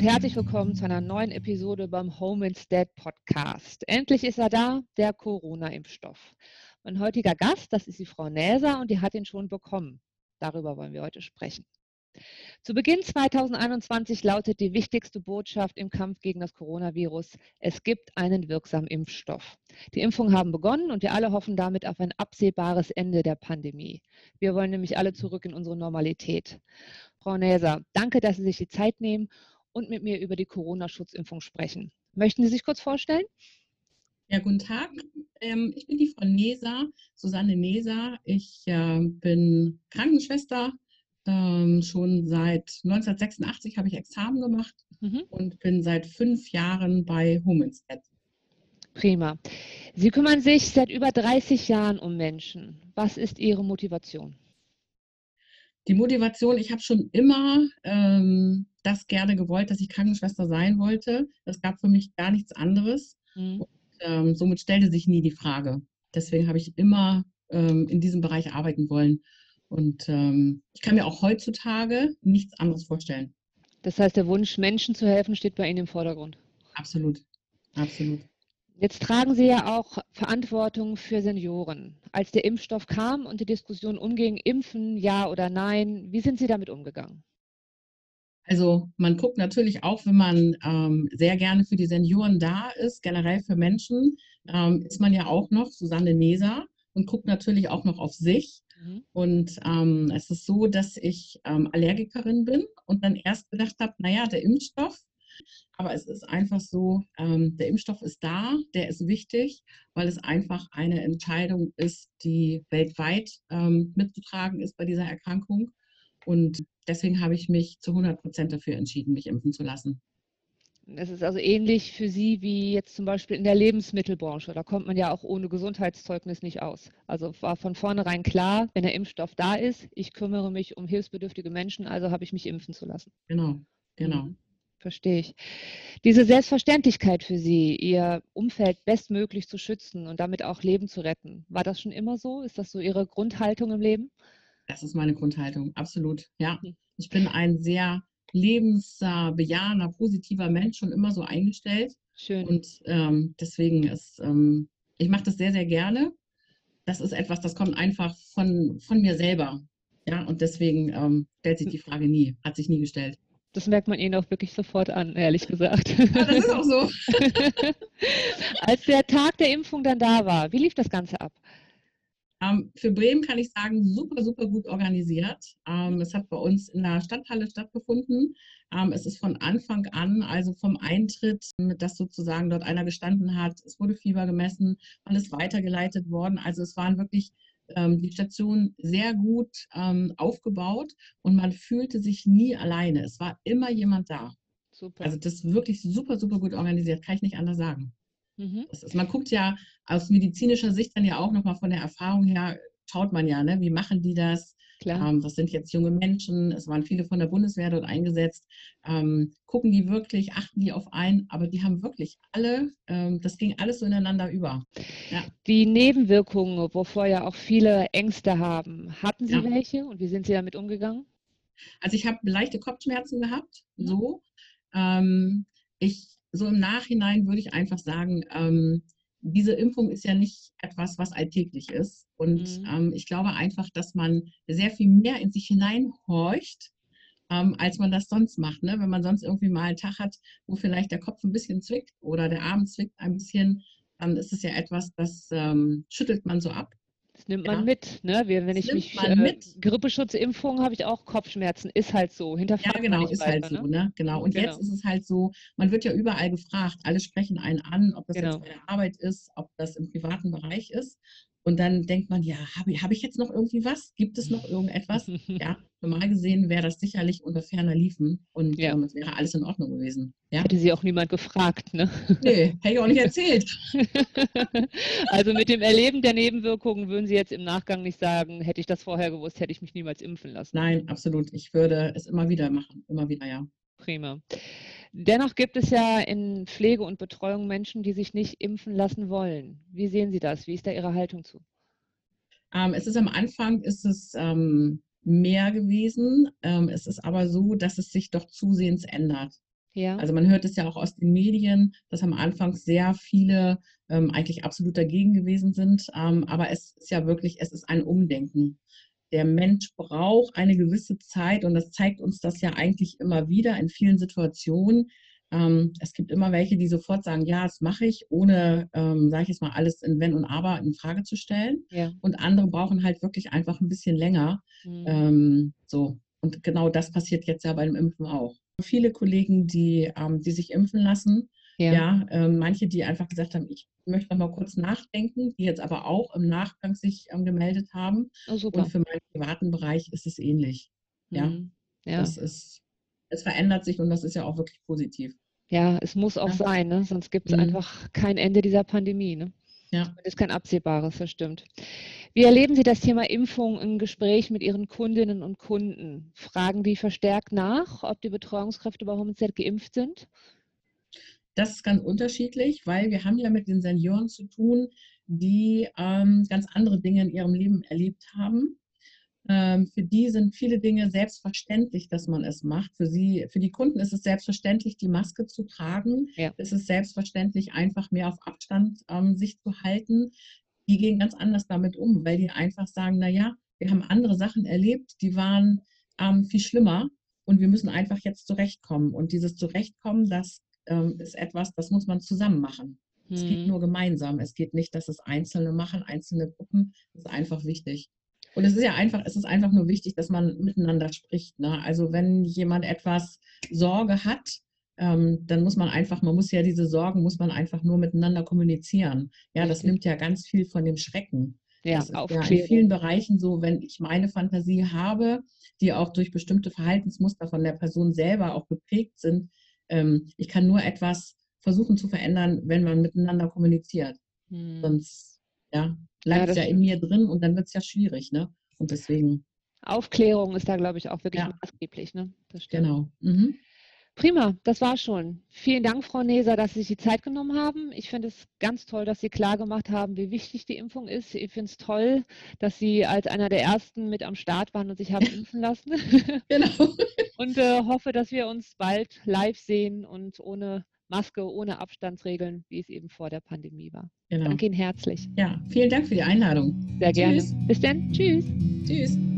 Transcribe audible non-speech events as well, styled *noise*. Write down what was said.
und herzlich willkommen zu einer neuen Episode beim Home Instead Podcast. Endlich ist er da, der Corona-Impfstoff. Mein heutiger Gast, das ist die Frau Näser und die hat ihn schon bekommen. Darüber wollen wir heute sprechen. Zu Beginn 2021 lautet die wichtigste Botschaft im Kampf gegen das Coronavirus, es gibt einen wirksamen Impfstoff. Die Impfungen haben begonnen und wir alle hoffen damit auf ein absehbares Ende der Pandemie. Wir wollen nämlich alle zurück in unsere Normalität. Frau Näser, danke, dass Sie sich die Zeit nehmen und mit mir über die Corona-Schutzimpfung sprechen. Möchten Sie sich kurz vorstellen? Ja, guten Tag. Ähm, ich bin die Frau Neser, Susanne Neser. Ich äh, bin Krankenschwester. Ähm, schon seit 1986 habe ich Examen gemacht mhm. und bin seit fünf Jahren bei Homenstet. Prima. Sie kümmern sich seit über 30 Jahren um Menschen. Was ist Ihre Motivation? Die Motivation, ich habe schon immer ähm, das gerne gewollt, dass ich Krankenschwester sein wollte. Es gab für mich gar nichts anderes. Mhm. Und, ähm, somit stellte sich nie die Frage. Deswegen habe ich immer ähm, in diesem Bereich arbeiten wollen. Und ähm, ich kann mir auch heutzutage nichts anderes vorstellen. Das heißt, der Wunsch, Menschen zu helfen, steht bei Ihnen im Vordergrund. Absolut, absolut. Jetzt tragen Sie ja auch Verantwortung für Senioren. Als der Impfstoff kam und die Diskussion umging, impfen, ja oder nein, wie sind Sie damit umgegangen? Also man guckt natürlich auch, wenn man ähm, sehr gerne für die Senioren da ist, generell für Menschen, ähm, ist man ja auch noch Susanne Neser und guckt natürlich auch noch auf sich. Mhm. Und ähm, es ist so, dass ich ähm, Allergikerin bin und dann erst gedacht habe, naja, der Impfstoff, aber es ist einfach so, ähm, der Impfstoff ist da, der ist wichtig, weil es einfach eine Entscheidung ist, die weltweit ähm, mitzutragen ist bei dieser Erkrankung. Und deswegen habe ich mich zu 100 Prozent dafür entschieden, mich impfen zu lassen. Es ist also ähnlich für Sie wie jetzt zum Beispiel in der Lebensmittelbranche. Da kommt man ja auch ohne Gesundheitszeugnis nicht aus. Also war von vornherein klar, wenn der Impfstoff da ist, ich kümmere mich um hilfsbedürftige Menschen, also habe ich mich impfen zu lassen. Genau, genau. Mhm, verstehe ich. Diese Selbstverständlichkeit für Sie, Ihr Umfeld bestmöglich zu schützen und damit auch Leben zu retten, war das schon immer so? Ist das so Ihre Grundhaltung im Leben? Das ist meine Grundhaltung, absolut. Ja, hm. ich bin ein sehr lebensbejahender, positiver Mensch, schon immer so eingestellt. Schön. Und ähm, deswegen ist, ähm, ich mache das sehr, sehr gerne. Das ist etwas, das kommt einfach von, von mir selber. Ja, und deswegen ähm, stellt sich die Frage nie, hat sich nie gestellt. Das merkt man Ihnen auch wirklich sofort an, ehrlich gesagt. Ja, das ist auch so. *laughs* Als der Tag der Impfung dann da war, wie lief das Ganze ab? Ähm, für Bremen kann ich sagen, super, super gut organisiert. Ähm, es hat bei uns in der Stadthalle stattgefunden. Ähm, es ist von Anfang an, also vom Eintritt, dass sozusagen dort einer gestanden hat, es wurde Fieber gemessen, man ist weitergeleitet worden. Also es waren wirklich ähm, die Station sehr gut ähm, aufgebaut und man fühlte sich nie alleine. Es war immer jemand da. Super. Also das ist wirklich super, super gut organisiert, kann ich nicht anders sagen. Mhm. Ist, man guckt ja aus medizinischer Sicht dann ja auch nochmal von der Erfahrung her, schaut man ja, ne, wie machen die das? Ähm, das sind jetzt junge Menschen, es waren viele von der Bundeswehr dort eingesetzt. Ähm, gucken die wirklich, achten die auf ein, aber die haben wirklich alle, ähm, das ging alles so ineinander über. Ja. Die Nebenwirkungen, wovor ja auch viele Ängste haben, hatten Sie ja. welche und wie sind Sie damit umgegangen? Also ich habe leichte Kopfschmerzen gehabt, so. Ähm, ich so im Nachhinein würde ich einfach sagen, ähm, diese Impfung ist ja nicht etwas, was alltäglich ist. Und mhm. ähm, ich glaube einfach, dass man sehr viel mehr in sich hineinhorcht, ähm, als man das sonst macht. Ne? Wenn man sonst irgendwie mal einen Tag hat, wo vielleicht der Kopf ein bisschen zwickt oder der Arm zwickt ein bisschen, dann ist es ja etwas, das ähm, schüttelt man so ab. Das nimmt man ja. mit, ne? Wenn das ich mich äh, Grippeschutzimpfung habe ich auch Kopfschmerzen, ist halt so. Hinterfragt ja, genau, ist halt weiter, halt so, ne? ne? Genau. Und genau. jetzt ist es halt so, man wird ja überall gefragt, alle sprechen einen an, ob das genau. jetzt bei der Arbeit ist, ob das im privaten Bereich ist. Und dann denkt man, ja, habe ich, hab ich jetzt noch irgendwie was? Gibt es noch irgendetwas? ja, *laughs* normal gesehen wäre das sicherlich unter ferner Liefen und ja. ähm, es wäre alles in Ordnung gewesen. Ja? Hätte sie auch niemand gefragt, ne? Nee, hätte ich auch nicht erzählt. *laughs* also mit dem Erleben der Nebenwirkungen würden Sie jetzt im Nachgang nicht sagen, hätte ich das vorher gewusst, hätte ich mich niemals impfen lassen. Nein, absolut. Ich würde es immer wieder machen. Immer wieder, ja. Prima. Dennoch gibt es ja in Pflege und Betreuung Menschen, die sich nicht impfen lassen wollen. Wie sehen Sie das? Wie ist da Ihre Haltung zu? Ähm, es ist am Anfang ist es ähm, mehr gewesen. Ähm, es ist aber so, dass es sich doch zusehends ändert. Ja. Also man hört es ja auch aus den Medien, dass am Anfang sehr viele ähm, eigentlich absolut dagegen gewesen sind. Ähm, aber es ist ja wirklich, es ist ein Umdenken. Der Mensch braucht eine gewisse Zeit und das zeigt uns das ja eigentlich immer wieder in vielen Situationen. Ähm, es gibt immer welche, die sofort sagen, ja, das mache ich, ohne, ähm, sage ich jetzt mal, alles in Wenn und Aber in Frage zu stellen. Ja. Und andere brauchen halt wirklich einfach ein bisschen länger. Mhm. Ähm, so. Und genau das passiert jetzt ja beim Impfen auch. Viele Kollegen, die, ähm, die sich impfen lassen, ja, ja ähm, manche, die einfach gesagt haben, ich möchte noch mal kurz nachdenken, die jetzt aber auch im Nachgang sich ähm, gemeldet haben. Oh, super. Und für meinen privaten Bereich ist es ähnlich. Mhm. Ja, ja. Das ist, es verändert sich und das ist ja auch wirklich positiv. Ja, es muss auch ja. sein, ne? sonst gibt es mhm. einfach kein Ende dieser Pandemie. Ne? Ja. Das ist kein absehbares, das stimmt. Wie erleben Sie das Thema Impfung im Gespräch mit Ihren Kundinnen und Kunden? Fragen die verstärkt nach, ob die Betreuungskräfte bei HomeZ geimpft sind? Das ist ganz unterschiedlich, weil wir haben ja mit den Senioren zu tun, die ähm, ganz andere Dinge in ihrem Leben erlebt haben ähm, für die sind viele Dinge selbstverständlich, dass man es macht. Für sie, für die Kunden ist es selbstverständlich, die Maske zu tragen. Ja. Es ist selbstverständlich, einfach mehr auf Abstand ähm, sich zu halten. Die gehen ganz anders damit um, weil die einfach sagen, naja, wir haben andere Sachen erlebt, die waren ähm, viel schlimmer und wir müssen einfach jetzt zurechtkommen. Und dieses Zurechtkommen, das ähm, ist etwas, das muss man zusammen machen. Hm. Es geht hm. nur gemeinsam. Es geht nicht, dass es Einzelne machen, einzelne Gruppen. Das ist einfach wichtig. Und es ist ja einfach, es ist einfach nur wichtig, dass man miteinander spricht. Ne? Also wenn jemand etwas Sorge hat, ähm, dann muss man einfach, man muss ja diese Sorgen, muss man einfach nur miteinander kommunizieren. Ja, das nimmt ja ganz viel von dem Schrecken. Ja, das ist ja in vielen Bereichen so, wenn ich meine Fantasie habe, die auch durch bestimmte Verhaltensmuster von der Person selber auch geprägt sind, ich kann nur etwas versuchen zu verändern, wenn man miteinander kommuniziert. Hm. Sonst, ja, bleibt ja, es ja in mir drin und dann wird es ja schwierig, ne? Und deswegen. Aufklärung ist da, glaube ich, auch wirklich ja. maßgeblich, ne? Genau. Mhm. Prima, das war schon. Vielen Dank, Frau Neser, dass Sie sich die Zeit genommen haben. Ich finde es ganz toll, dass Sie klar gemacht haben, wie wichtig die Impfung ist. Ich finde es toll, dass Sie als einer der Ersten mit am Start waren und sich haben *laughs* impfen lassen. *laughs* genau. Und äh, hoffe, dass wir uns bald live sehen und ohne Maske, ohne Abstandsregeln, wie es eben vor der Pandemie war. Genau. Danke Ihnen herzlich. Ja, vielen Dank für die Einladung. Sehr gerne. Tschüss. Bis dann. Tschüss. Tschüss.